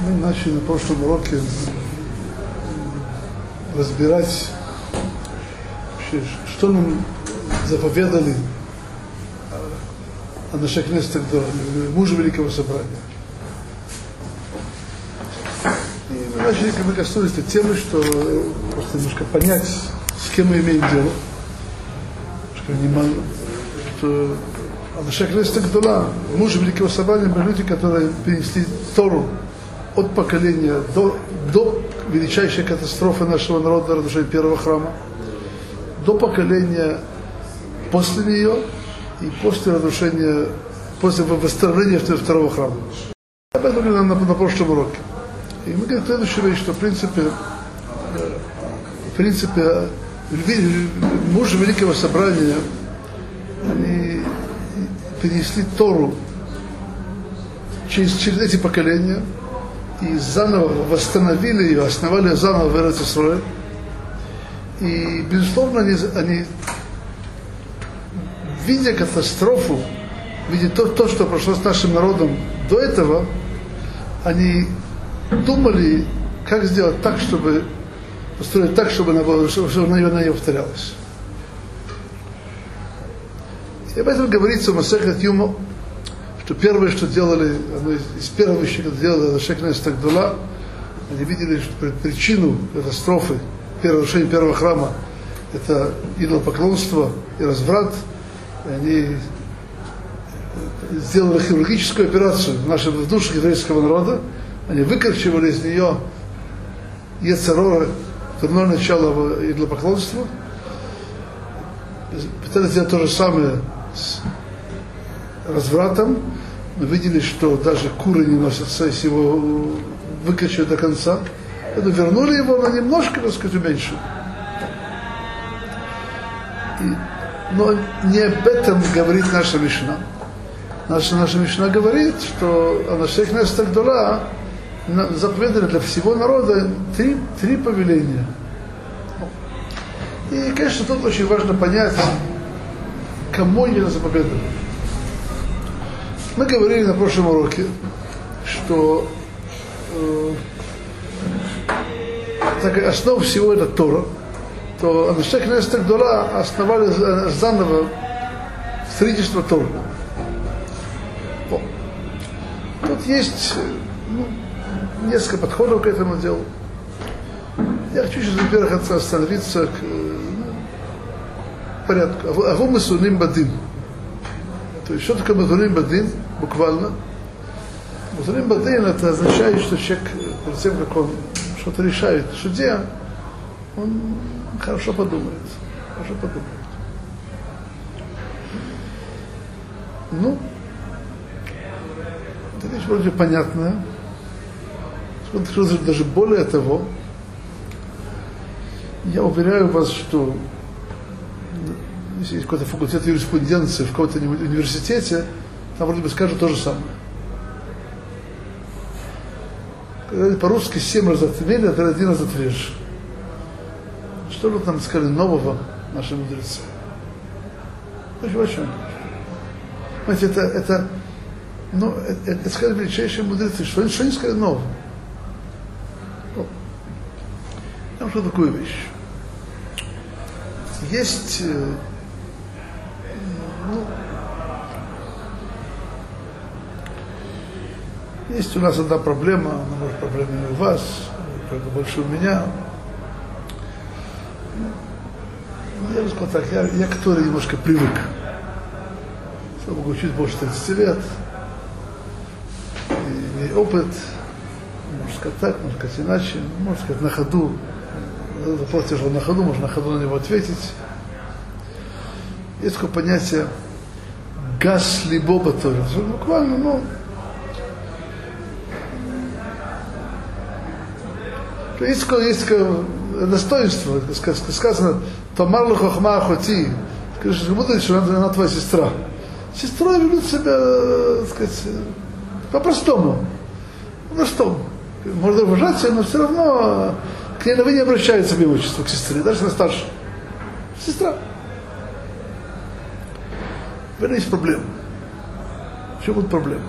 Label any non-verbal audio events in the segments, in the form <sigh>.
Мы начали на прошлом уроке разбирать, что нам заповедали о наших местах мужа Великого Собрания. И мы начали, мы коснулись этой темы, что просто немножко понять, с кем мы имеем дело. Что, мало, что Анашек Леста Гдула, муж Великого Собрания, были люди, которые перенесли Тору от поколения до, до величайшей катастрофы нашего народа, разрушения первого храма, до поколения после нее и после разрушения, после восстановления второго храма. Об этом говорили на, на прошлом уроке. И мы говорим следующую вещь, что в принципе, в принципе, муж Великого Собрания, они перенесли Тору через, через эти поколения и заново восстановили ее, основали заново в Эрцисрое. И, безусловно, они, они видя катастрофу, видя то, то, что прошло с нашим народом до этого, они думали, как сделать так, чтобы построить так, чтобы она, чтобы, чтобы она, она не повторялась. И об этом говорится в Масехет Юмо, что первое, что делали, одно из, из первых вещей, что делали Шекнес Тагдула, они видели что причину катастрофы, первого разрушения первого храма, это идолопоклонство и разврат. И они сделали хирургическую операцию в нашей в душе еврейского народа. Они выкорчевали из нее Ецерора, дурное начало идолопоклонства. Пытались сделать то же самое с развратом, видели, что даже куры не носятся, если его выкачать до конца. Это вернули его на немножко, так сказать, уменьшили. И, но не об этом говорит наша Мишна. Наша, наша Мишна говорит, что на всех местах Дула заповедали для всего народа три, три повеления. И, конечно, тут очень важно понять, кому они заповедовали. Мы говорили на прошлом уроке, что э, так основа всего это Тора, то Анашек Нестер Дола основали заново строительство Тора. Тут есть ну, несколько подходов к этому делу. Я хочу сейчас, во-первых, остановиться к ну, порядку. Агумы суним бадин. То есть, что такое мазурим бадин, буквально? Мазурим бадин это означает, что человек, перед тем, как он что-то решает в суде, он хорошо подумает. Хорошо подумает. Ну, это вещь вроде понятная. Даже более того, я уверяю вас, что если есть какой-то факультет юриспруденции в каком-то университете, там вроде бы скажут то же самое. Когда по-русски семь раз отмели, а один раз отрежешь. Что же там сказали нового наши мудрецы? Очень очень. Знаете, это, это, ну, это, это сказали величайшие мудрецы. Что, что они сказали нового? Ну, вам скажу такую вещь. Есть ну, есть у нас одна проблема, она может проблема не у вас, только больше у меня. Я бы сказал так, я, я который немножко привык. Я могу учить больше 30 лет. И, и опыт, можно сказать так, можно сказать иначе, можно сказать на ходу. Вопрос тяжело на ходу, можно на ходу на него ответить. Есть такое понятие газ либо тоже. Буквально, ну, есть, есть достоинство, сказано, Тамар хохма охоти, скажешь, как будто что она, она твоя сестра. Сестра ведут себя, так сказать, по-простому. По-простому. Можно уважать ее, но все равно к ней вы не обращаются в имущество, к сестре, даже на старше. Сестра. Этом есть проблема. В чем будет проблема?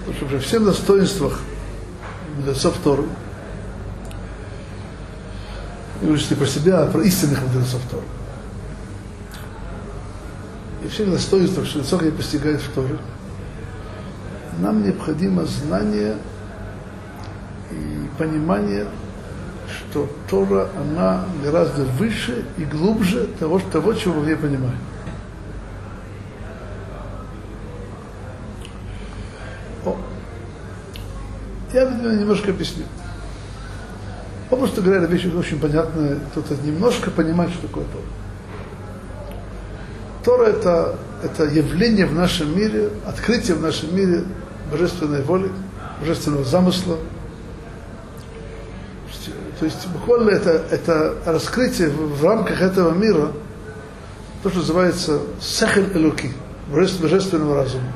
Потому что при всех достоинствах мудрецов Торы. И не про себя, а про истинных мудрецов Торы. И все достоинства, что высокое постигает в Торе, нам необходимо знание и понимание, что Тора, она гораздо выше и глубже того, того чего мы в ней понимаем. О. Я немножко объясню. Попросту говоря, вещь очень понятная, кто-то немножко понимает, что такое Тора. Тора это, это явление в нашем мире, открытие в нашем мире божественной воли, божественного замысла. То есть буквально это, это раскрытие в, в рамках этого мира, то, что называется сахель элуки, божественного разума.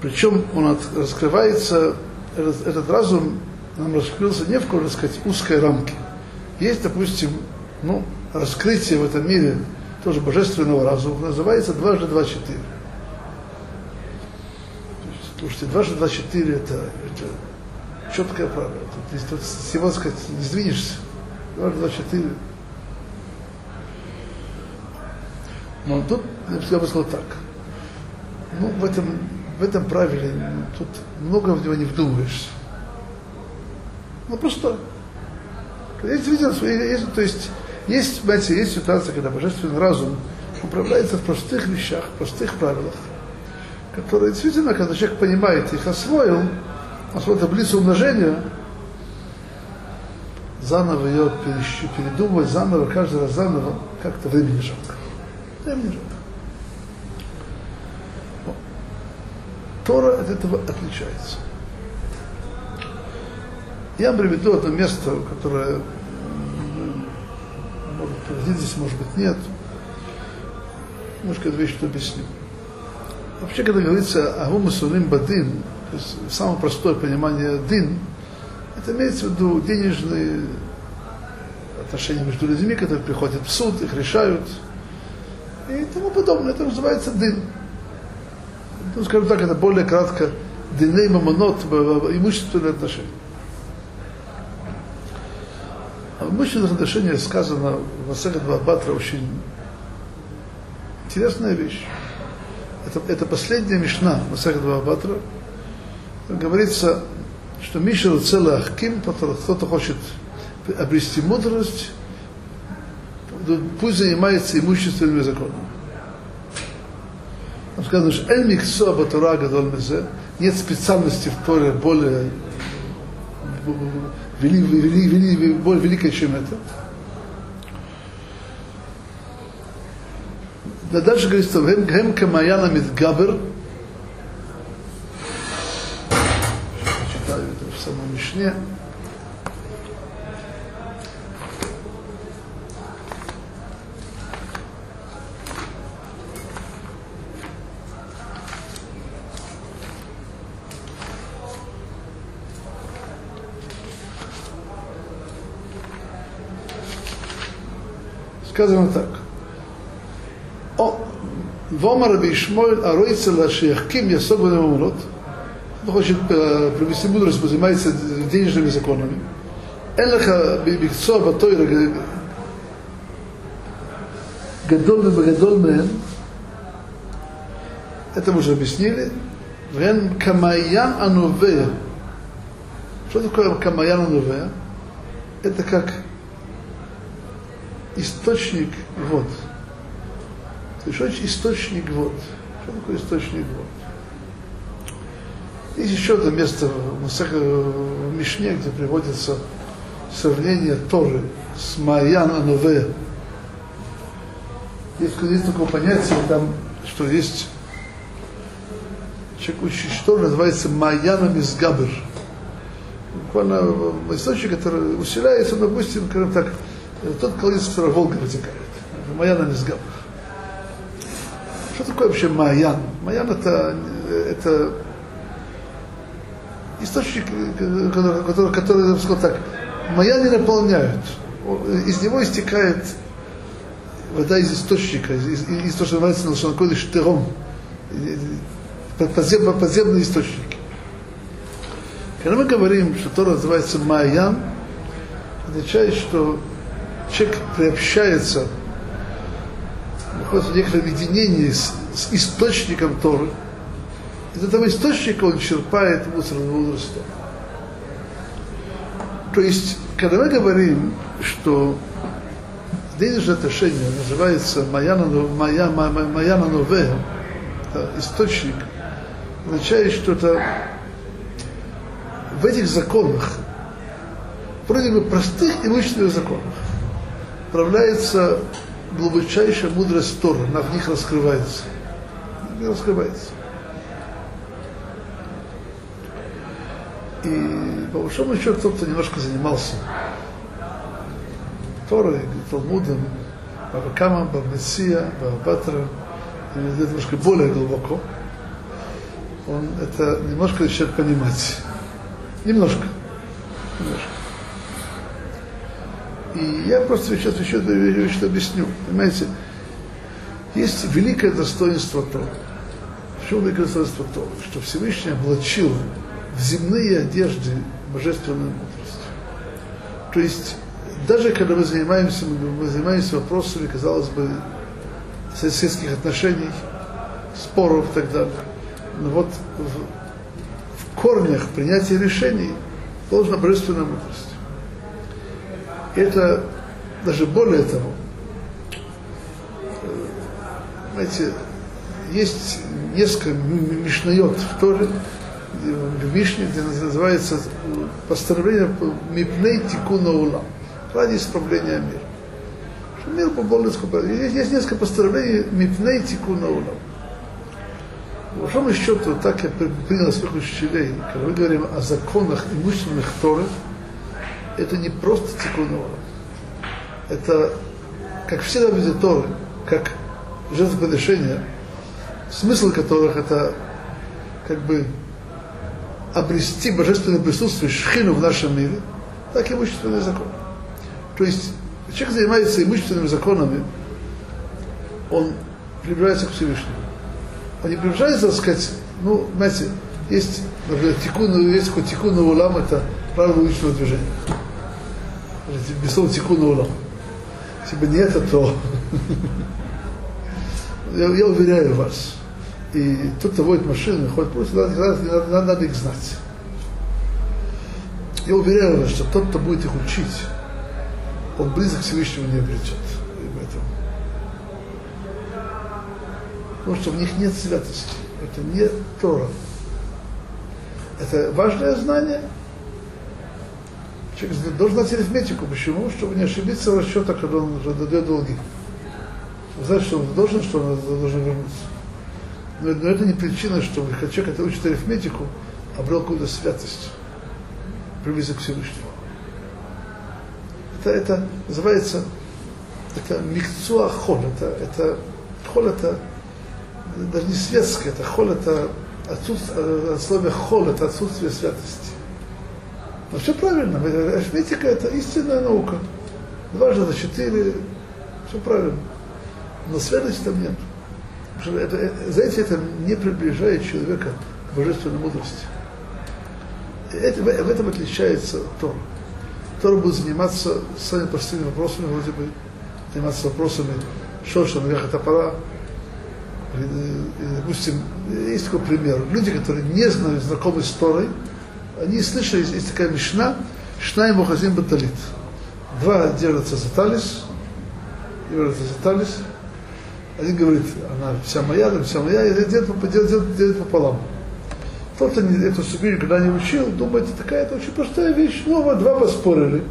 Причем он от, раскрывается, этот, этот разум нам раскрылся не в какой-то, сказать, узкой рамке. Есть, допустим, ну, раскрытие в этом мире тоже божественного разума, называется дважды два четыре. Слушайте, дважды два четыре это, это четкое правило. Тут, тут всего сказать, не сдвинешься. Дважды два четыре. Но тут я бы сказал так. Ну, в этом, в этом правиле ну, тут много в него не вдумываешься. Ну, просто есть, видно, есть, то есть есть, понимаете, есть ситуация, когда божественный разум управляется в простых вещах, в простых правилах, которые действительно, когда человек понимает их, освоил, освоил таблицу умножения, заново ее передумывать, заново, каждый раз заново, как-то времени жалко. Времени жалко. Тора от этого отличается. Я приведу одно место, которое может здесь, может быть, нет. Немножко эту вещь объясню. Вообще, когда говорится о гумасулим бадин, то есть самое простое понимание дин, это имеется в виду денежные отношения между людьми, которые приходят в суд, их решают и тому подобное. Это называется дин. Ну, скажем так, это более кратко диней мамонот, имущественные отношения. А в имущественных отношениях сказано в Масахат Бабатра очень интересная вещь. Это, это последняя мишна Масахат Бабатра. Говорится, что Мишер целый Ахким, кто-то хочет обрести мудрость, пусть занимается имущественными законами. Там сказано, что Эль Миксо Батура Гадол Мезе, нет специальности в Торе более вели, вели, вели, более великое, чем это. Да дальше говорится, «Вем гем камаяна мидгабер». Читаю это в самом Мишне. Сказано так. О, Вомар Бишмоль Аройца Лашиахким Ясог Ванамамурот. Он хочет э, привести мудрость, занимается денежными законами. Элеха Бикцо Батойра Гадол Гадол Мен. Это мы уже объяснили. Вен Камаян Анувея. Что такое Камаян Анувея? Это как источник вод. То есть источник вод. Что такое источник вод? Есть еще одно место в Мишне, где приводится сравнение Торы с Майян Анове. Есть, есть такое понятие, там, что есть человек учит, что называется Майяна Мизгабер. Буквально источник, который усиляется, допустим, скажем так, тот колодец, из которого Волга вытекает. Маян Амизгаб. Что такое вообще Маян? Маян это, это источник, который, который, который я бы сказал так, Маян не наполняют. Из него истекает вода из источника, из, из, того, что называется на Лошанкоде штыром, подземные, подземные источники. Когда мы говорим, что Тора называется Майян, означает, что человек приобщается, находится в некотором единении с, с источником Торы. Из этого источника он черпает мудрость Торы. То есть, когда мы говорим, что денежное отношение называется Маяна, Мая, Маяна Новея, источник, означает что-то в этих законах, вроде бы простых и вычленных законах, проявляется глубочайшая мудрость Тора, она в них раскрывается. В них раскрывается. И по большому счету тот, кто немножко занимался Торой, Талмудом, Бабакама, Бабмессия, Бабатра, немножко более глубоко, он это немножко начинает понимать. Немножко. Немножко. И я просто сейчас еще вещь объясню. Понимаете, есть великое достоинство Тора. Почему великое достоинство Тора? Что Всевышний облачил в земные одежды божественную мудрость. То есть, даже когда мы занимаемся, мы занимаемся вопросами, казалось бы, соседских отношений, споров и так далее, но вот в, в корнях принятия решений должна божественная мудрость. Это даже более того, знаете, есть несколько мишнает в Торе, в Мишне, где называется постановление Мипней Тикуна Улам, ради исправления мира. Что мир по есть, есть несколько постановлений Мипней Тикуна Улам. По большому счету, так я принял своих учителей, когда мы говорим о законах имущественных Торы, это не просто тикун Это, как все заповеди Торы, как жертвоприношения, смысл которых это как бы обрести божественное присутствие шхину в нашем мире, так и имущественный закон. То есть человек занимается имущественными законами, он приближается к Всевышнему. Он не приближается, так сказать, ну, знаете, есть, например, тикун, есть такой тикун улам, это правило уличного движения слова тикун улам. Если бы не это, то я, я уверяю вас, и тот, кто водит машины, ходит просто, надо, надо, надо, надо их знать. Я уверяю вас, что тот, кто будет их учить, он близок к Всевышнему не обретет. Потому что в них нет святости. Это не Тора. Это важное знание, Человек должен знать арифметику. Почему? Чтобы не ошибиться в расчетах, когда он дает долги. Знать, что он должен, что он должен вернуться. Но, но это не причина, чтобы человек, который учит арифметику, обрел какую-то святость, приблизок к Всевышнему. Это, это называется, это микцуа хол, это, это хол это даже не светское, это хол это отсутствие, от слова хол это отсутствие святости. Но все правильно. Арифметика это истинная наука. Дважды за четыре, все правильно. Но святости там нет. Потому что это, знаете, это не приближает человека к божественной мудрости. Это, в этом отличается Тор. Тор будет заниматься самыми простыми вопросами, вроде бы заниматься вопросами Шоша, Навеха Топора. Допустим, есть такой пример. Люди, которые не знают, знакомы с Торой, они слышали, есть такая мишна, Шна и Мухазим Баталит. Два держатся за талис, держатся за талис. Один говорит, она вся моя, там вся моя, и делает, делает, делает пополам. Кто-то эту субиль, когда не учил, думает, такая это очень простая вещь. Ну, вот два поспорили.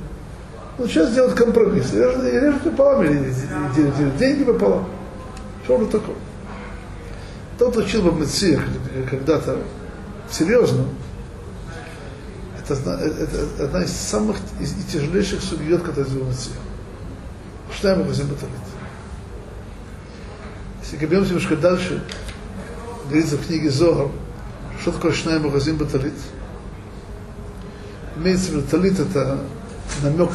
Ну, сейчас делают компромисс. Режут, режут пополам или делят, делят деньги пополам. Что же такое? Тот учил в Мециях когда-то серьезно, это, это одна из самых из, и тяжелейших судьет, которые сделаны Что я могу Баталит. Если гребемся немножко дальше, говорится в книге Зогар, что такое Шнай Магазин Баталит. Имеется в виду, талит это намек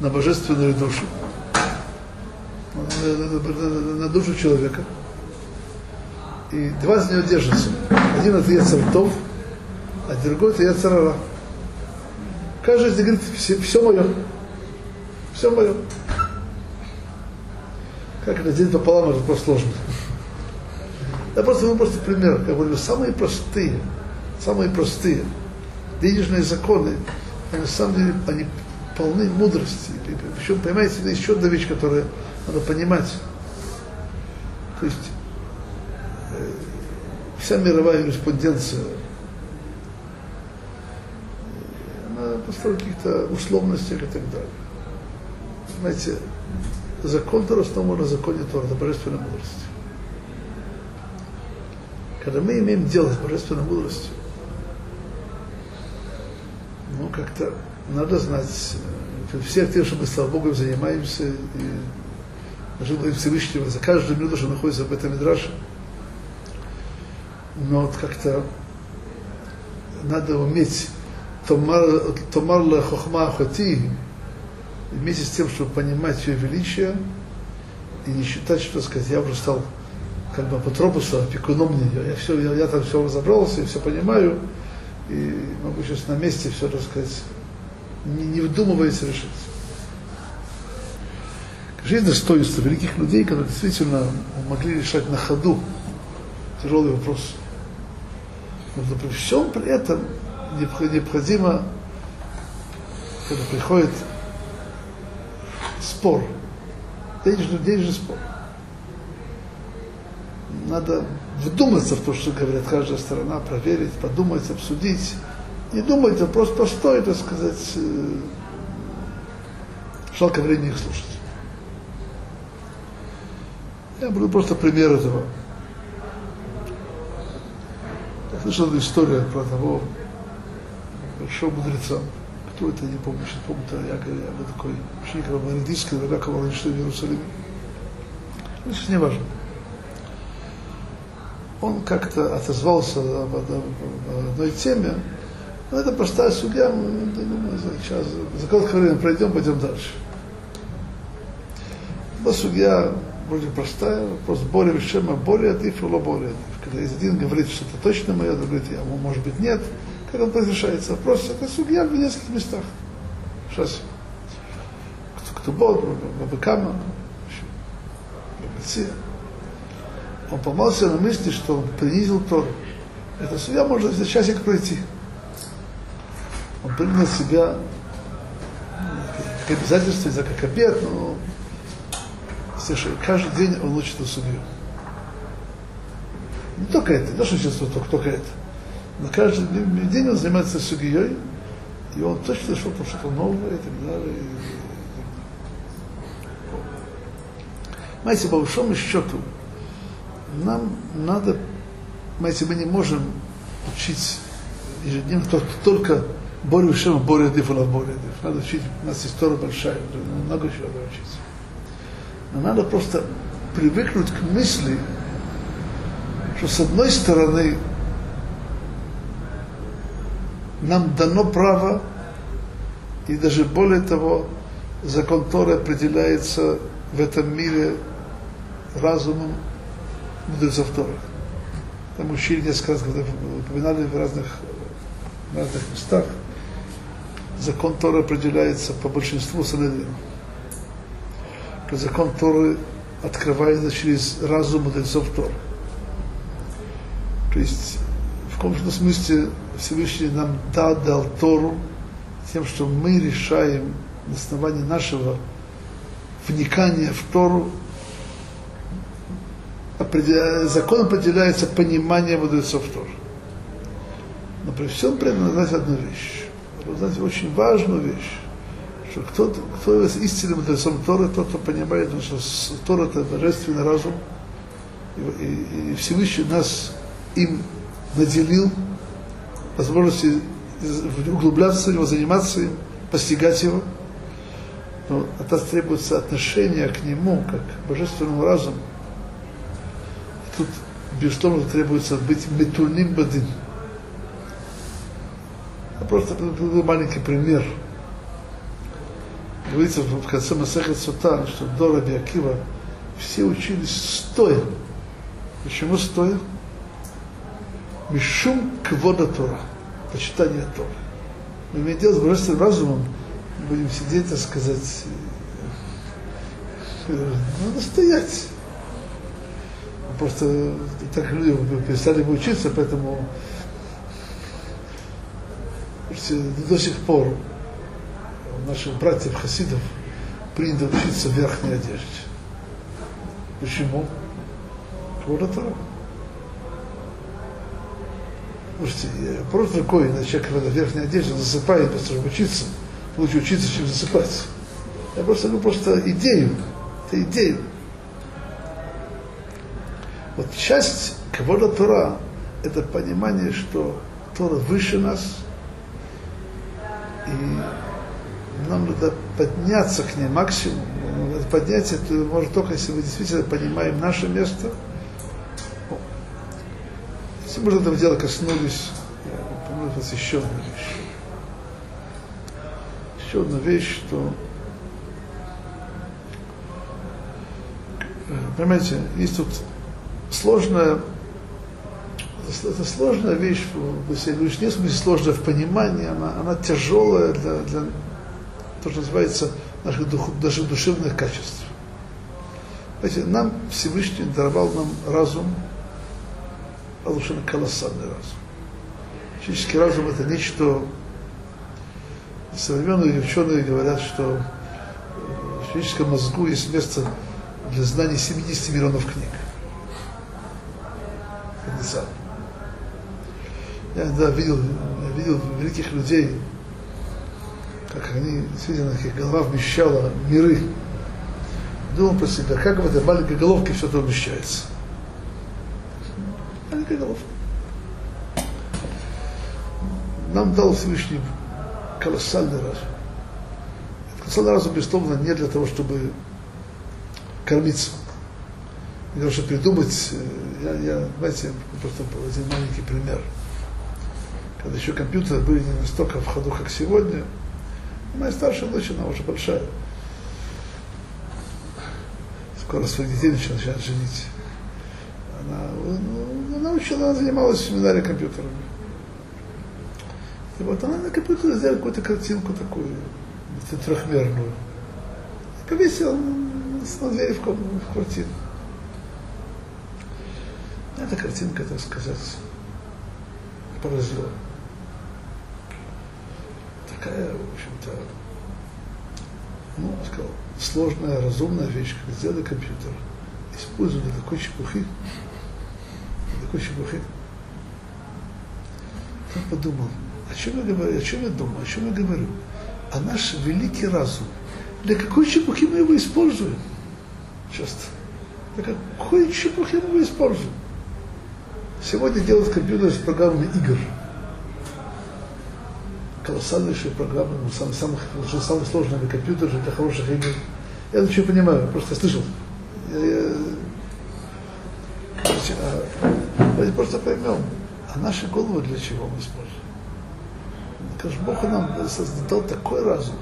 на божественную душу, на душу человека. И два из нее держатся. Один от Ецартов, а другой это Яцерара. Каждый говорит, все, все мое. Все мое. Как это делить пополам, это просто сложно. Я просто вам просто пример. Я говорю, самые простые, самые простые денежные законы, они, на самом деле, они полны мудрости. Причем, понимаете, это еще одна вещь, которую надо понимать. То есть э, вся мировая юриспруденция, она построена каких-то условностях и так далее. Знаете, закон Тора основан на законе Тора, на божественной мудрости. Когда мы имеем дело с божественной мудростью, ну, как-то надо знать, э, все тем, что мы, слава Богу, занимаемся, и должны Всевышнего за каждую минуту, что находится в этом Мидраше. Но вот как-то надо уметь томар ла хохма ахати, вместе с тем, чтобы понимать ее величие, и не считать, что сказать, я уже стал как бы апотропусом, опекуном нее. Я, все, я, я там все разобрался, и все понимаю, и могу сейчас на месте все, так сказать, не, не вдумываясь решить. Жизнь достоинства великих людей, которые действительно могли решать на ходу тяжелый вопрос. Но при всем при этом необходимо, когда приходит спор, денежный, денежный спор, надо вдуматься в то, что говорит каждая сторона, проверить, подумать, обсудить. Не думать, а просто простое, так сказать, э, жалко времени их слушать. Я буду просто пример этого. Я слышал историю про того большого мудреца. Кто это, не помню, сейчас помню, это я, я, я такой ученик Равмаридийский, Рабака Маланишты в Иерусалиме. Ну, сейчас не важно он как-то отозвался об одной теме, но это простая судья, мы думаю, сейчас за короткое время пройдем, пойдем дальше. Но судья вроде простая, вопрос более вещема, более атиф или более атиф. Когда один говорит, что это точно мое, другой говорит, я, может быть, нет. Он разрешается? Вопрос, это судья в нескольких местах. Сейчас. Кто, кто бот, Бабакама, Бабация он поймался на мысли, что он принизил Тору. Это судья может за часик пройти. Он принял на себя как обязательство, за как обед, но каждый день он учит судью. Не только это, то, что сейчас только, только это. Но каждый день он занимается судьей, и он точно там что-то новое и так далее. Знаете, по большому счету, нам надо, понимаете, мы не можем учить ежедневно только Борю Шема, Борю Дифула, Борю Диф. Надо учить, у нас история большая, много чего надо учить. Но надо просто привыкнуть к мысли, что с одной стороны нам дано право, и даже более того, закон Торы определяется в этом мире разумом мудрецов Торы. Там учили несколько раз, когда упоминали в разных, в разных местах. Закон Торы определяется по большинству Санедрина. Закон Торы открывается через разум мудрецов Торы. То есть в каком-то смысле Всевышний нам дал, дал Тору тем, что мы решаем на основании нашего вникания в Тору, закон определяется пониманием мудрецов тоже. Но при всем при этом знать одну вещь. Знать очень важную вещь. Что кто, кто является истинным мудрецом Торы, тот, кто понимает, что Тора это божественный разум, и, и, и Всевышний нас им наделил возможности углубляться в него, заниматься им, постигать его. Но от нас требуется отношение к нему, как к божественному разуму, тут безусловно требуется быть метульным бадин. Я просто приведу маленький пример. Говорится в конце Масахет Сутан, что до Раби Акива все учились стоя. Почему стоя? Мишум квода Тора. Почитания Торы. Мы имеем дело с божественным разумом, будем сидеть, так сказать, э, надо стоять. Просто так люди перестали бы учиться, поэтому до сих пор у наших братьев хасидов принято учиться в верхней одежде. Почему? Тора. Слушайте, просто такой, на человек, когда в верхней одежде засыпает, чтобы учиться, лучше учиться, чем засыпать. Я просто говорю просто идею. Это идею. Вот часть Кавода Тора – это понимание, что Тора выше нас, и нам надо подняться к ней максимум. Поднятие это может только, если мы действительно понимаем наше место. Если мы этого дела коснулись, помню, у еще одна вещь. Еще одна вещь, что понимаете, есть тут сложная это сложная вещь, если говоришь, не в смысле сложная в понимании, она, она тяжелая для, для то, что называется наших, дух, наших душевных качеств. Знаете, нам Всевышний даровал нам разум, совершенно колоссальный разум. Физический разум это нечто, современные ученые говорят, что в физическом мозгу есть место для знаний 70 миллионов книг. Потенциально. Я да, видел, видел великих людей, как они, действительно, их голова вмещала миры. Думал про себя, как в этой маленькой головке все это умещается. Головка. Нам дал Всевышний колоссальный разум. Колоссальный разум, безусловно, не для того, чтобы кормиться. Для того, чтобы придумать, э, я, я знаете, просто один маленький пример – когда еще компьютеры были не настолько в ходу, как сегодня. Моя старшая дочь, она уже большая. Скоро своих детей начинает женить. Она, ну, учила, она занималась в семинаре компьютерами. И вот она на компьютере сделала какую-то картинку такую, трехмерную. Повесила на двери в, в квартиру. Эта картинка, так сказать, поразила такая, в общем-то, ну, сказал, сложная, разумная вещь, как сделали компьютер, использовали такой чепухи, такой чепухи. Я подумал, о чем я говорю, о чем я думаю, о чем я говорю? А наш великий разум, для какой чепухи мы его используем? Часто. Для какой чепухи мы его используем? Сегодня делают компьютер с программами игр колоссальнейшие программы, ну, самые, самых, самые сложные компьютеры для хороших игр. Я ничего понимаю, просто слышал. Я, я, а, просто поймем, а наши головы для чего мы используем? Скажем, Бог нам создал такой разум,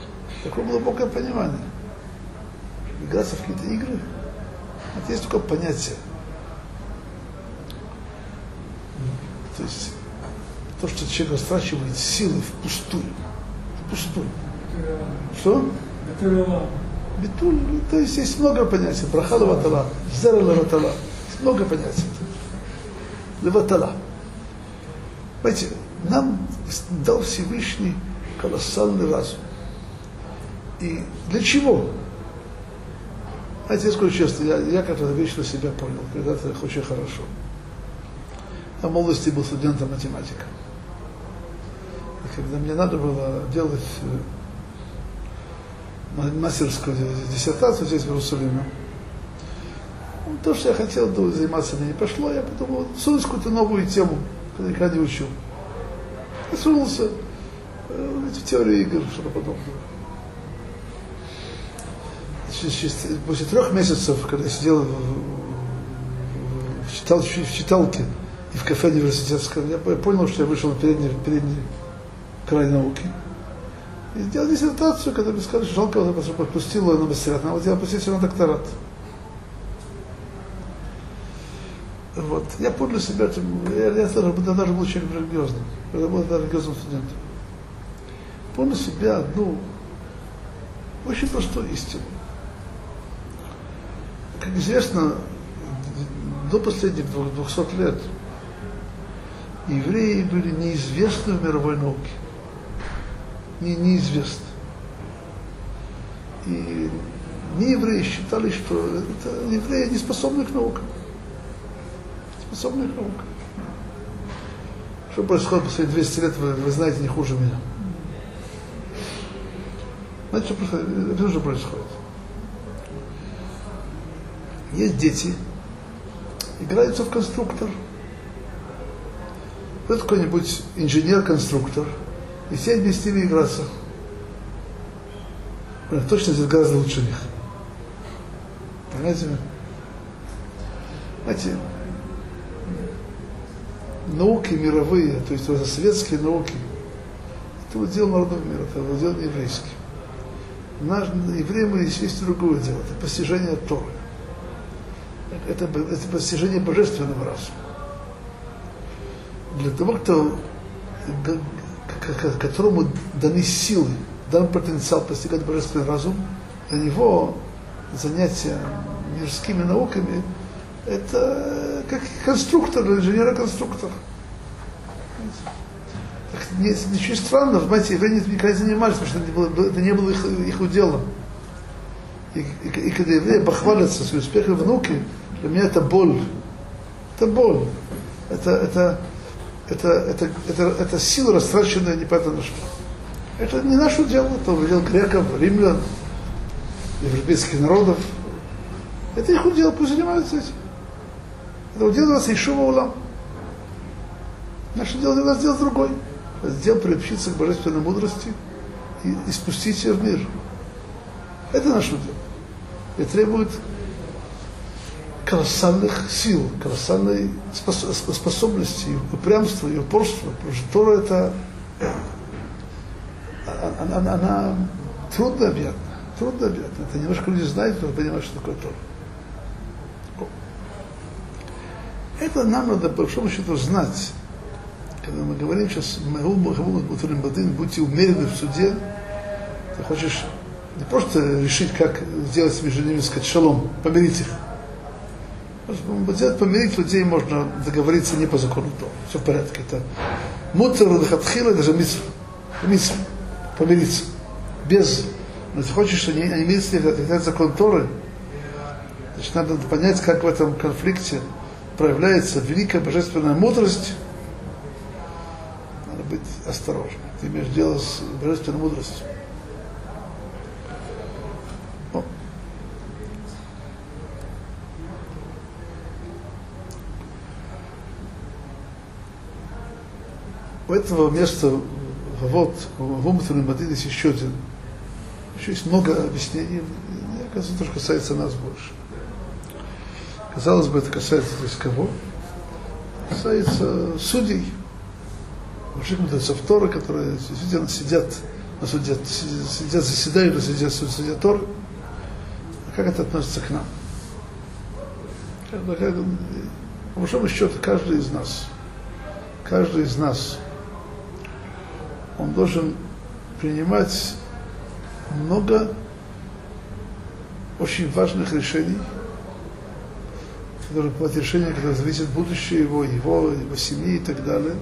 такое глубокое понимание. Играться в какие-то игры, это есть только понятие. То есть то, что человек растрачивает силы впустую. Впустую. Что? Битуль, то есть есть много понятий. Браха леватала, зера леватала. Есть много понятий. Леватала. Понимаете, нам дал Всевышний колоссальный разум. И для чего? Знаете, я скажу честно, я, я как-то вещь на себя понял, когда-то очень хорошо. В молодости был студентом математика когда мне надо было делать э, мастерскую диссертацию здесь, в Иерусалиме, то, что я хотел заниматься, мне не пошло, я подумал, сунусь какую-то новую тему, когда никогда не учил. Я сунулся э, в теорию игр, что-то подобное. После трех месяцев, когда я сидел в, в, читал, в читалке и в кафе университетском, я понял, что я вышел на передний, передний край науки. И сделал диссертацию, когда мне сказали, что жалко, потому что подпустил ее на мастерат. Надо делать опустить на докторат. Вот. Я помню себя, я, я, я даже был человеком религиозным, я был религиозным студентом. Помню себя одну очень простую истину. Как известно, до последних 200 лет евреи были неизвестны в мировой науке. Не, неизвестны. И не евреи считали, что это евреи не способны к наукам. Способны к наукам. Что происходит последние 200 лет, вы, вы знаете не хуже меня. Знаете, что происходит? Это что происходит. Есть дети, играются в конструктор. Вот какой-нибудь инженер-конструктор, и все вместе играться. Точно здесь гораздо лучше них. Понимаете? Знаете, науки мировые, то есть это светские науки, это удел народов мира, это удел не еврейский. Наш, евреи мы есть другое дело, это постижение Торы. Это, это постижение божественного разума. Для того, кто, которому даны силы, дан потенциал постигать божественный разум, для него занятия мирскими науками это как конструктор, инженера-конструктор. Ничего странного, понимаете, евреи никогда не занимались, потому что это, было, это не было их, их уделом. И, и, и когда евреи похвалятся своими успехами в науке, для меня это боль. Это боль. Это, это, это, это, это, это сила, растраченная непонятно на что. Это не наше дело, это удел греков, римлян, европейских народов. Это их удел, пусть занимаются этим. Это удел нас Ишума Улам. Наше дело для нас делать другой. Сделать приобщиться к божественной мудрости и, и спустить ее в мир. Это наше дело. И требует колоссальных сил, колоссальной способности, упрямства и упорства. Потому что Тора это она, она, она трудно объятна. Трудно объятна. Это немножко люди знают, но понимают, что такое Тора. Это нам надо, по большому счету, знать. Когда мы говорим сейчас, будьте умерены в суде, ты хочешь не просто решить, как сделать между ними, сказать, шалом, помирить их. Сделать, помирить людей можно договориться не по закону то. Все в порядке. Это муцер, дахатхила, даже митсва. Митсва. Помириться. Без. Но если хочешь, они, они мирятся, это закон Торы, значит, надо понять, как в этом конфликте проявляется великая божественная мудрость, надо быть осторожным. Ты имеешь дело с божественной мудростью. У этого места вот в Уматуне Мадин есть еще один. Еще есть много объяснений. Мне кажется, тоже касается нас больше. Казалось бы, это касается то есть кого? Касается судей. Мужик мудрецов Торы, которые действительно сидят на суде, сидят, заседают на суде, суде Торы. А как это относится к нам? Как, по большому счету, каждый из нас, каждый из нас, он должен принимать много очень важных решений, должен принимать решения, которые зависят будущее его, его, его семьи и так далее.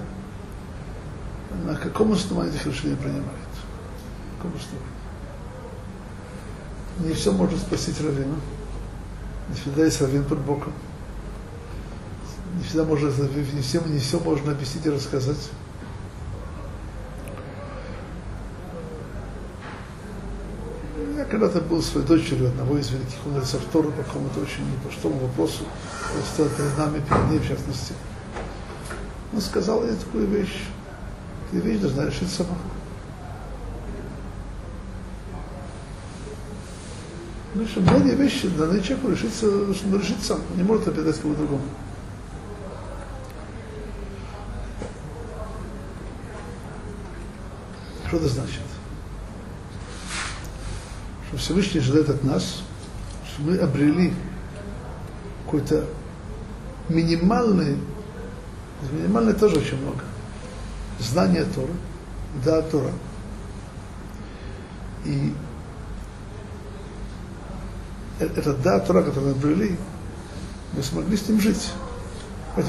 На каком основании этих решений принимает? На каком основании? Не все может спасти раввина. Не всегда есть раввин под боком. Не всегда можно, не все, не все можно объяснить и рассказать. Когда-то был своей дочерью одного из великих мудрецов Торы по какому-то очень непростому вопросу, стоял перед нами, перед ней в частности. Он сказал ей такую вещь. Ты вещь должна решить сама. Ну что, многие вещи даны человеку решиться, что решить сам. Не может передать кому другому. Что это значит? Что Всевышний ожидает от нас, что мы обрели какой-то минимальные, минимальные тоже очень много. Знание Торы, да, Тора. И это да, Тора, которую мы обрели, мы смогли с ним жить. Мы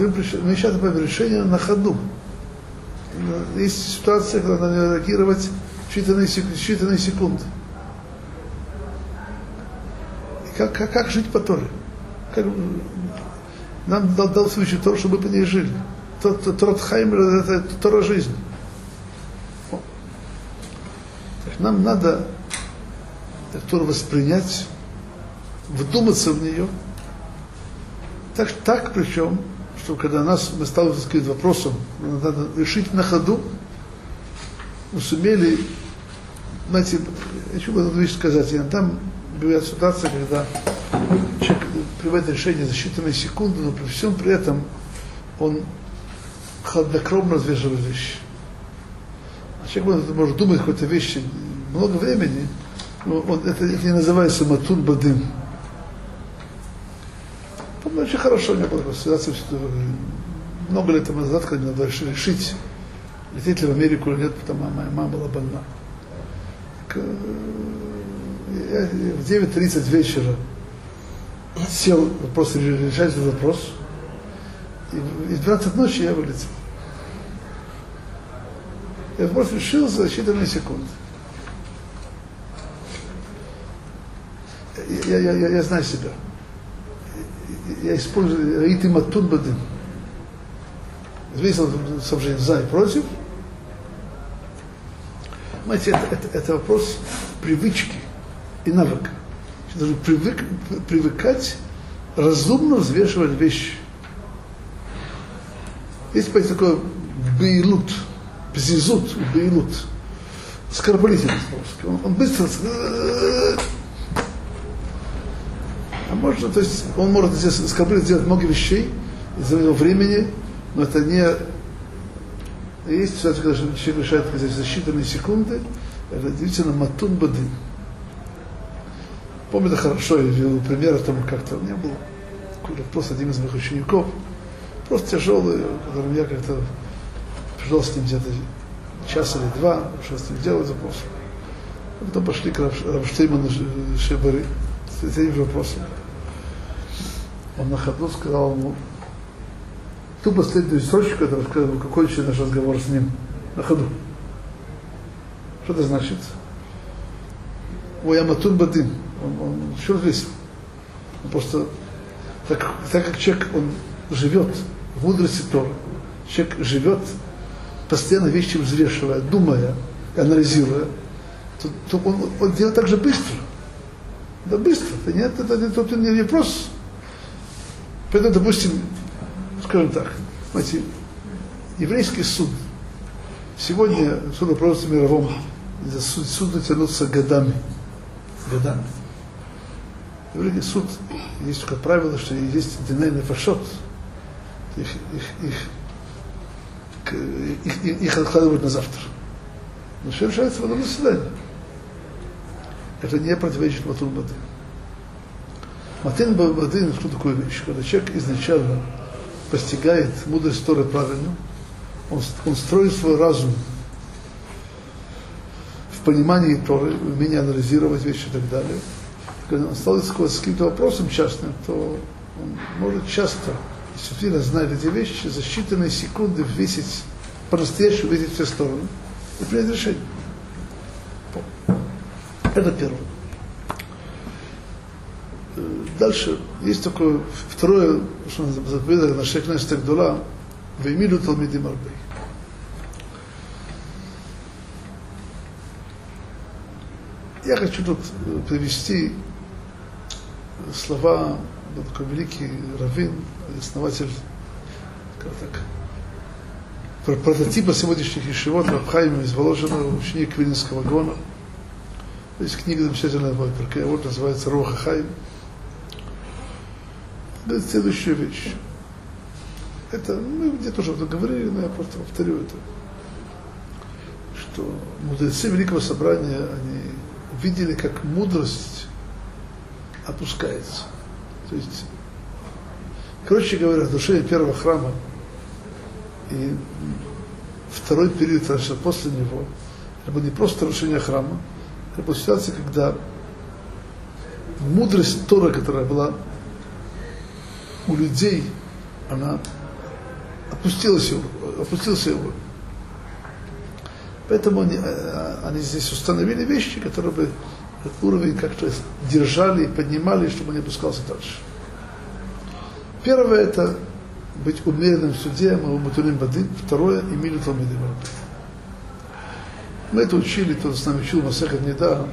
сейчас например, решение на ходу. Есть ситуация, когда надо реагировать в считанные, считанные секунды. И как, как, как жить по Торе? Как, нам дал, дал случай Тор, чтобы мы по ней жили. Торат Хайм это Тора жизни. Нам надо Тору воспринять, вдуматься в нее. Так, так причем, что когда нас, мы сталкиваемся с вопросом, надо решить на ходу, мы сумели, знаете, я хочу вещь сказать, я там бывает ситуация, когда человек принимает решение за считанные секунды, но при всем при этом он хладнокровно взвешивает вещи. А человек может, думать какой-то вещи много времени, но он, это, это не называется матун бадым. Помню, очень хорошо у меня была ситуация, много лет тому назад, когда мне надо решить, лететь ли в Америку или нет, потому что моя мама была больна. Так, я в 9.30 вечера сел просто решать этот вопрос, и в 12 ночи я вылетел. Я просто решил за считанные секунды. Я, я, я, я знаю себя я использую Раиты Матун Бадин. Взвесил сообщение за и против. Знаете, это, это, это вопрос привычки и навыка. Должен привык, привыкать разумно взвешивать вещи. Есть такое бейлут, пзизут, бейлут, скоропалительность Он, он быстро можно, то есть он может здесь скоблит сделать много вещей из-за его времени, но это не есть ситуация, когда человек решает здесь за считанные секунды, это действительно матун бадын. Помню это хорошо, я видел пример тому как-то у меня был просто один из моих учеников, просто тяжелый, которым я как-то пришел с ним где-то час или два, что с ним делать запрос. Потом пошли к Равштейману Шебары с этим же вопросом он на ходу сказал ему ту последнюю строчку, какой еще наш разговор с ним на ходу. Что это значит? Ой, Аматун Бадин. Он, он все взвесил. Он просто, так, так как человек, он живет в мудрости Торы, человек живет, постоянно вещи взвешивая, думая, анализируя, то, то он, он делает так же быстро. Да быстро. Это нет, это, это, это не вопрос Поэтому, допустим, скажем так, знаете, еврейский суд, сегодня суд о правительстве мировом, суд, суд тянутся годами. Годами. Еврейский суд, есть такое правило, что есть динейный фашот, их, их, их, их, их откладывают на завтра. Но все решается в одном заседании. Это не противоречит Матур Бады. Матин Бадин, что такое вещь? Когда человек изначально постигает мудрость Торы правильно, он, он строит свой разум в понимании Торы, в умении анализировать вещи и так далее. Он сталкивается с каким-то вопросом частным, то он может часто, действительно знает эти вещи, за считанные секунды взвесить, по-настоящему взвесить все стороны и принять решение. Это первое. Дальше есть такое второе, что заповедали на Шекнеш Тагдула, Веймиду Талмидим Арбей. Я хочу тут привести слова такой великий раввин, основатель, как так, прототипа сегодняшних ешивот Рабхайма из Воложина, ученик Вильнинского гона. Есть книга замечательная, вот называется Роха Хайм говорит следующую вещь. Это мы где-то уже это говорили, но я просто повторю это. Что мудрецы Великого Собрания, они видели, как мудрость опускается. То есть Короче говоря, разрушение первого храма и второй период, после него, это было не просто разрушение храма, это была ситуация, когда мудрость Тора, которая была у людей, она опустилась его, опустился его. Поэтому они, э, они здесь установили вещи, которые бы уровень как-то держали и поднимали, чтобы он не опускался дальше. Первое это быть умеренным в суде, мы мутулим воды. Второе, имели талмиды Мы это учили, тот с нами учил Масехат Неда.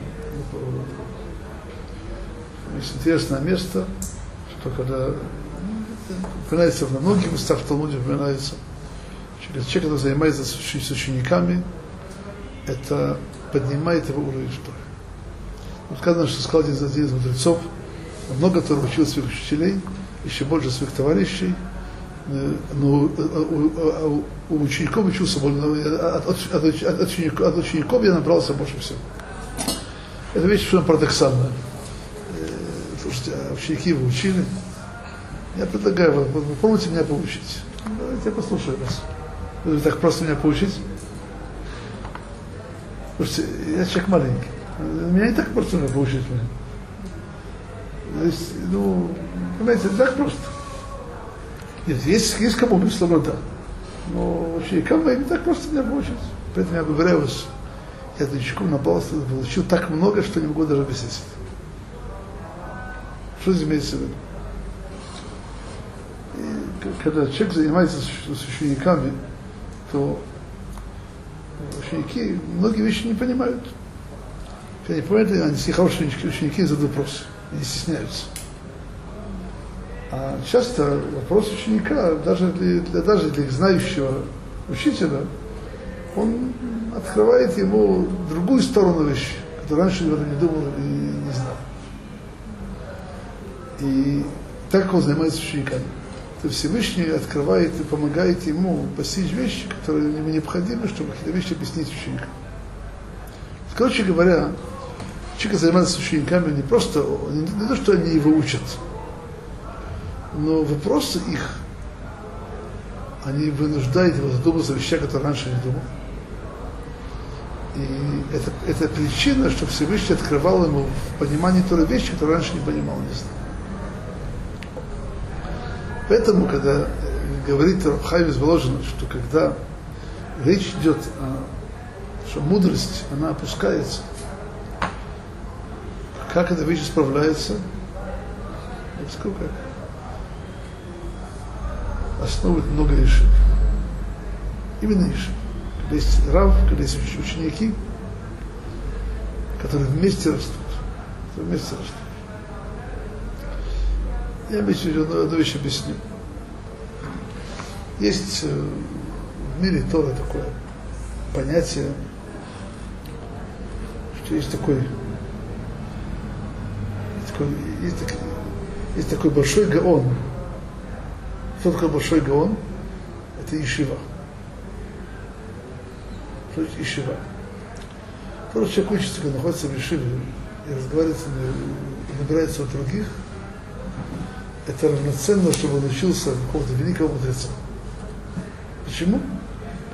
Есть интересное место, что когда упоминается на многих местах в Талмуде упоминается, человек, который занимается с учениками, это поднимает его уровень что Вот сказано, что сказал один из мудрецов, много кто учил своих учителей, еще больше своих товарищей, э, но э, у, у учеников учился от, от, от, от, учеников, от учеников я набрался больше всего. Это вещь совершенно парадоксальная. Э, слушайте, а ученики его учили. Я предлагаю вам, вы помните меня поучить? Давайте я послушаю вас. Вы так просто меня поучить? Слушайте, я человек маленький. Меня и так просто меня. То есть, ну, понимаете, так просто. Нет, есть, есть кому безусловно, да. Но вообще, кому не так просто меня получить. Поэтому я говорю вас, я новичком набрался, получил так много, что не могу даже объяснить. Что здесь имеется в виду? И, когда человек занимается с, с учениками, то ученики многие вещи не понимают. Когда не понимают, они хорошие ученики, задают вопросы, они стесняются. А часто вопрос ученика, даже для, для, даже для знающего учителя, он открывает ему другую сторону вещи, которую раньше он не думал и не знал. И так он занимается учениками. То Всевышний открывает и помогает ему постичь вещи, которые ему необходимы, чтобы какие-то вещи объяснить ученикам. Короче говоря, человек занимается с учениками не просто, не, то, что они его учат, но вопросы их, они вынуждают его задуматься о которые раньше не думал. И это, это причина, что Всевышний открывал ему в понимании той вещи, которые раньше не понимал, не знал. Поэтому, когда говорит Рабхайм из что когда речь идет о что мудрость, она опускается, как эта вещь справляется, я сказал, как основывает много решений. Именно решений. Когда есть рав, когда есть ученики, которые вместе растут. Которые вместе растут. Я в виду одну вещь объясню. Есть э, в мире Тора такое понятие, что есть такой, такой, есть такой, есть такой большой гаон, что такое большой гаон? Это Ишива. Что это Ишива? Тот человек учится, когда находится в Ишиве и разговаривает, и набирается у других, это равноценно, чтобы он учился какого-то великого мудреца. Почему?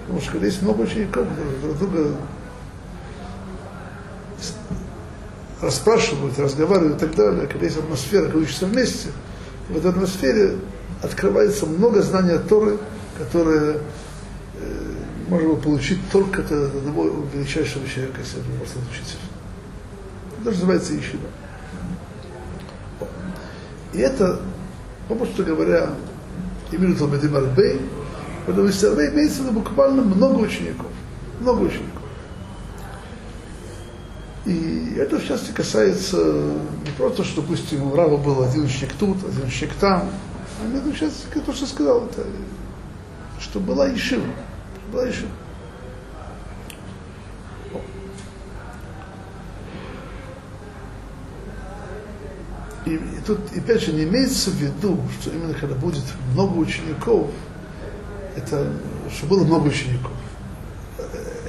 Потому что когда есть много учеников, друг друга расспрашивают, разговаривают и так далее, когда есть атмосфера, когда учатся вместе, в этой атмосфере открывается много знаний от Торы, которые э, можно получить только от одного величайшего человека, если это можно учитель. Это называется Ишива. И это, попросту говоря, именно Талмедим Арбей, потому что Арбей имеется в виду буквально много учеников. Много учеников. И это в частности касается не просто, что, допустим, у Рава был один ученик тут, один ученик там, а между сейчас, то, что сказал, это, что была Ешива. Была Ешива. И, и тут, опять же, не имеется в виду, что именно когда будет много учеников, это, что было много учеников.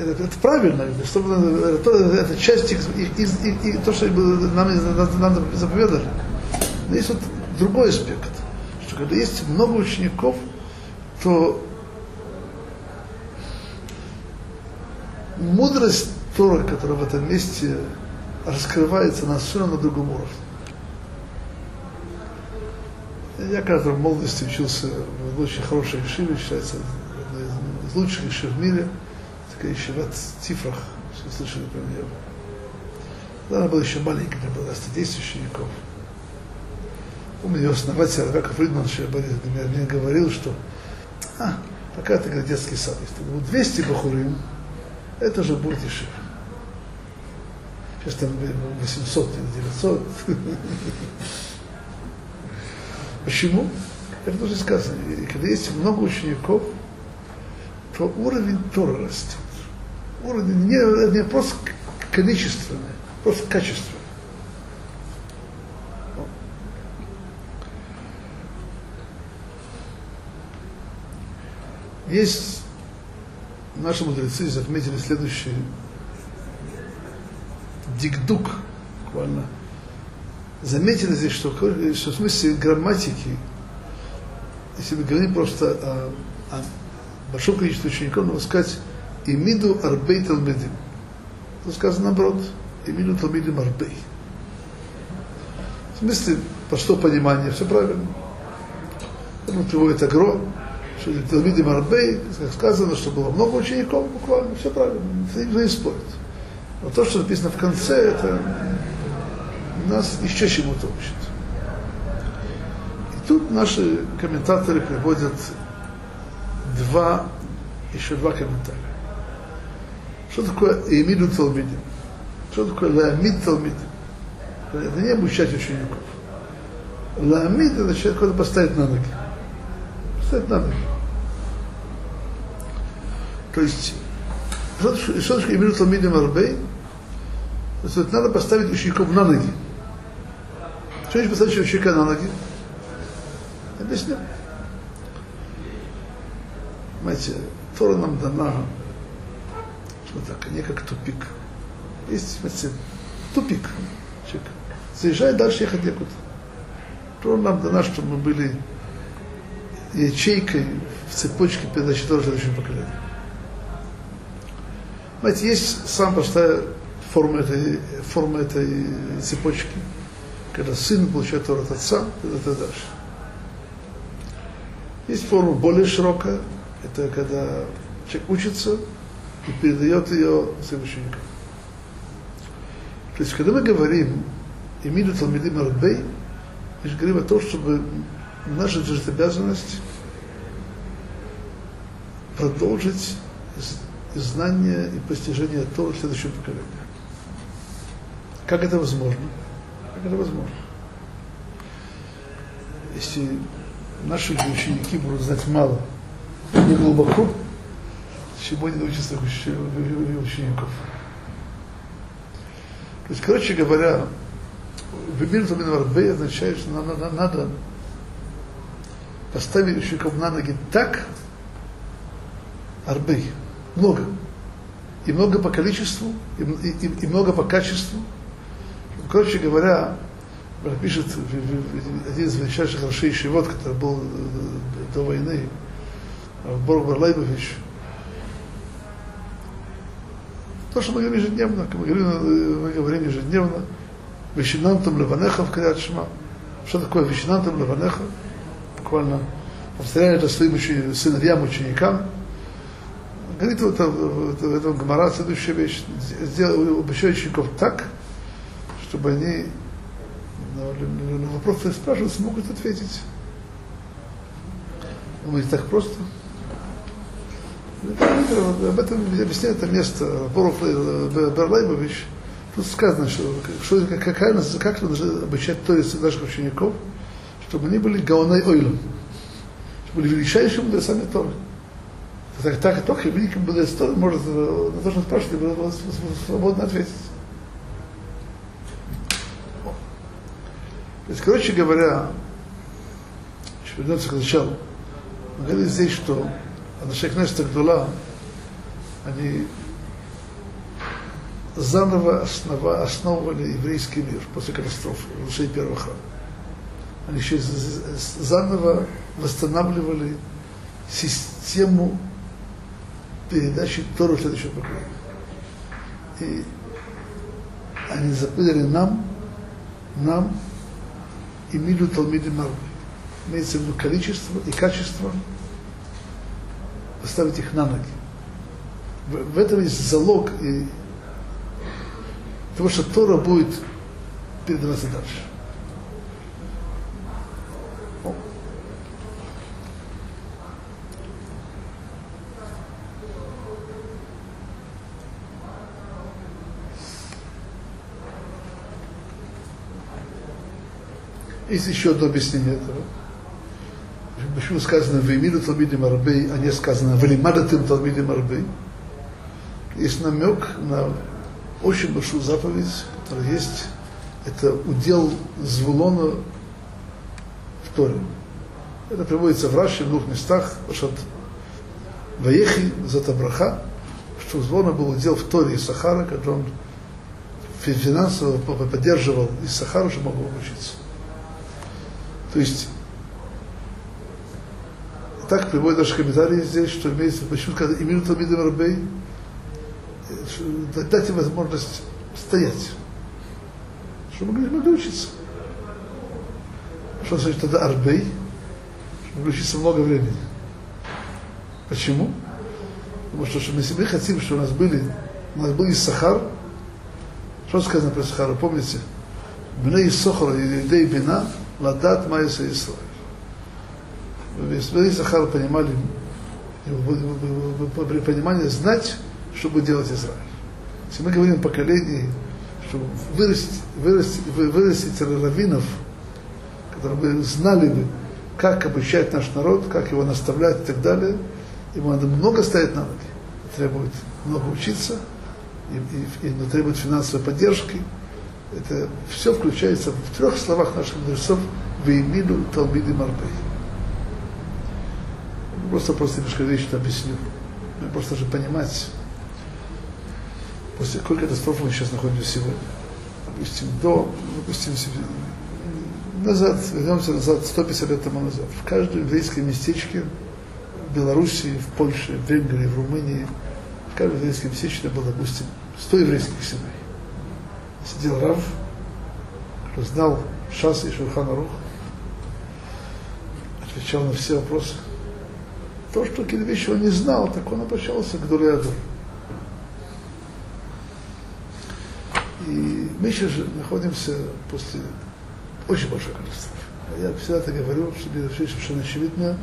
Это, это правильно, что, это, это часть их, их, их, их, то, что нам, нам заповедали. Но есть вот другой аспект когда есть много учеников, то мудрость Торы, которая в этом месте раскрывается на совершенно другом уровне. Я когда в молодости учился в очень хорошей ешиве, считается одной из лучших ешив в мире, такая ешива в Тифрах, все слышали про нее. Она была еще маленькая, было 10 учеников. Помню, ее основатель Равака Фридман мне, мне говорил, что а, пока это говорит, детский сад. Если будет 200 бахурим, это же будет ешив. Сейчас там 800 или 900. <laughs> Почему? Это тоже сказано. И когда есть много учеников, то уровень тоже растет. Уровень не, не просто количественный, просто качественный. Есть наши мудрецы заметили следующий дикдук, буквально. Заметили здесь, что, что в смысле грамматики, если мы говорим просто о, о большом количестве учеников, надо сказать «имиду арбей талмедим». То сказано наоборот «имиду талмедим арбей». В смысле, по что понимание, все правильно. Ну, приводит Агро, что Талмидим Арбей, как сказано, что было много учеников, буквально, все правильно, никто не спорит. Но то, что написано в конце, это нас еще чему-то учит. И тут наши комментаторы приводят два, еще два комментария. Что такое Эмиду Талмидим? Что такое Ламид Талмидим? Это не обучать учеников. Ламид это человек, который поставить на ноги. Поставить на ноги. То есть, что, такое Эмиду Талмидим Арбей? То есть, надо поставить учеников на ноги. Что значит поставить ученика на ноги? Объясню. Понимаете, Тора нам дана, что так, не как тупик. Есть, понимаете, тупик. Человек заезжает, дальше ехать некуда. Тора нам дана, чтобы мы были ячейкой в цепочке передачи Тора следующему поколению. Знаете, есть самая простая форма этой, форма этой цепочки – когда сын получает Тору от отца, это дальше. Есть форма более широкая, это когда человек учится и передает ее своим ученикам. То есть, когда мы говорим «Имиду Талмидим Арбей», мы же говорим о том, чтобы наша обязанность продолжить знание и постижение Тора следующего поколения. Как это возможно? Как это возможно? Если наши ученики будут знать мало, не глубоко, чему они научатся учеников. То есть, короче говоря, Вимир Арбей означает, что нам надо, надо поставить учеников на ноги так, Арбей, много. И много по количеству, и, и, и много по качеству, Короче говоря, пишет один из величайших Рашей Шивот, который был э, до войны, Борг Барлайбович, то, что мы говорим ежедневно, мы говорим, э, мы говорим ежедневно, Вещинантом Леванеха в Криат. Что такое Вещинантом Леванеха? Буквально повторяю это своим сыновьям, ученикам. Говорит вот в этом Гамара следующая вещь. Сделай обещай учеников так, чтобы они на, на вопрос, который спрашивают, смогут ответить. Думаете, так просто? Об этом объясняет это место Боров Берлайбович. Тут сказано, что, что какая, как нужно обучать то есть наших учеников, чтобы они были гаонай ойлом, чтобы были величайшими мудрецами Торы. Так, так только великим мудрец Торы может на то, что спрашивает, свободно ответить. То есть, короче говоря, еще вернемся к началу. Мы говорили здесь, что Анашек Неста Гдула, они заново основа, основывали еврейский мир после катастрофы, разрушения первого храма. они еще заново восстанавливали систему передачи Тору следующего поколения. И они заповедали нам, нам и милю Талмиды Марвы. Имеется в виду количество и качество, поставить их на ноги. В, в этом есть залог и того, что Тора будет передаваться дальше. Есть еще одно объяснение этого. Почему сказано «Веймиду Талмидим Арбей», а не сказано «Велимадатым Талмидим Арбей». Есть намек на очень большую заповедь, которая есть. Это удел Звулона в Торе. Это приводится в Раши в двух местах. Пашат Ваехи Затабраха, что у Звона был удел в Торе из Сахара, когда он финансово поддерживал из Сахара, чтобы мог учиться. То есть, так приводит наши комментарии здесь, что имеется, почему когда имеют Талмидим Рабей, дать им возможность стоять, чтобы могли, могли учиться. Что значит тогда Арбей? Чтобы могли учиться много времени. Почему? Потому что, что мы себе хотим, что у нас были, у нас был Сахар, что сказано про Сахара, помните? Бней Сохара и Идей Бина, Ладат Майса Исраиль. Весь Сахар понимали, при понимании знать, что будет делать Израиль. Если мы говорим о поколении, чтобы вырастить, вырастить, вырастить раввинов, которые бы знали бы, как обучать наш народ, как его наставлять и так далее, ему надо много стоять на ноги, требует много учиться, и, и, и требует финансовой поддержки, это все включается в трех словах наших мудрецов «Веймиду Талмиди Марбей». Просто просто немножко вещи объясню. Просто же понимать, после какой катастрофы мы сейчас находимся сегодня. Допустим, до, допустим, назад, вернемся назад, 150 лет тому назад. В каждом еврейском местечке в Белоруссии, в Польше, в Венгрии, в Румынии, в каждом еврейском местечке было, допустим, 100 еврейских семей сидел Рав, который знал Шас и Шурхана Рух, отвечал на все вопросы. То, что какие-то вещи он не знал, так он обращался к Дуреаду. И мы сейчас находимся после очень большой катастрофы. Я всегда это говорю, что всех совершенно очевидно,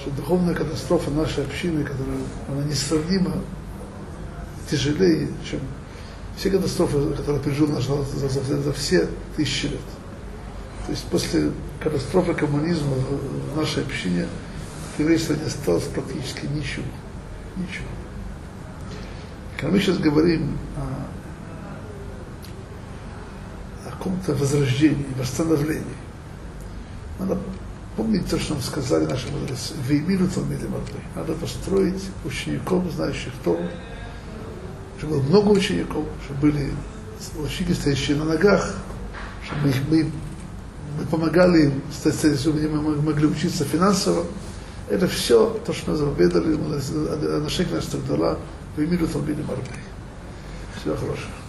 что духовная катастрофа нашей общины, которая она несравнимо тяжелее, чем все катастрофы, которые пережил наш народ за, за, за, за все тысячи лет. То есть после катастрофы коммунизма в нашей общине еврейства не осталось практически ничего. Ничего. Когда мы сейчас говорим о, о каком-то возрождении, восстановлении, надо помнить то, что нам сказали наши мудрецы. Веймину Талмиды Надо построить учеников, знающих Тору, чтобы было много учеников, чтобы были ученики, стоящие на ногах, чтобы их, мы, мы помогали им, чтобы они могли учиться финансово. Это все то, что мы заповедали, отношение нашего Тагдала, в миру Талмиды Марбей. Всего хорошего.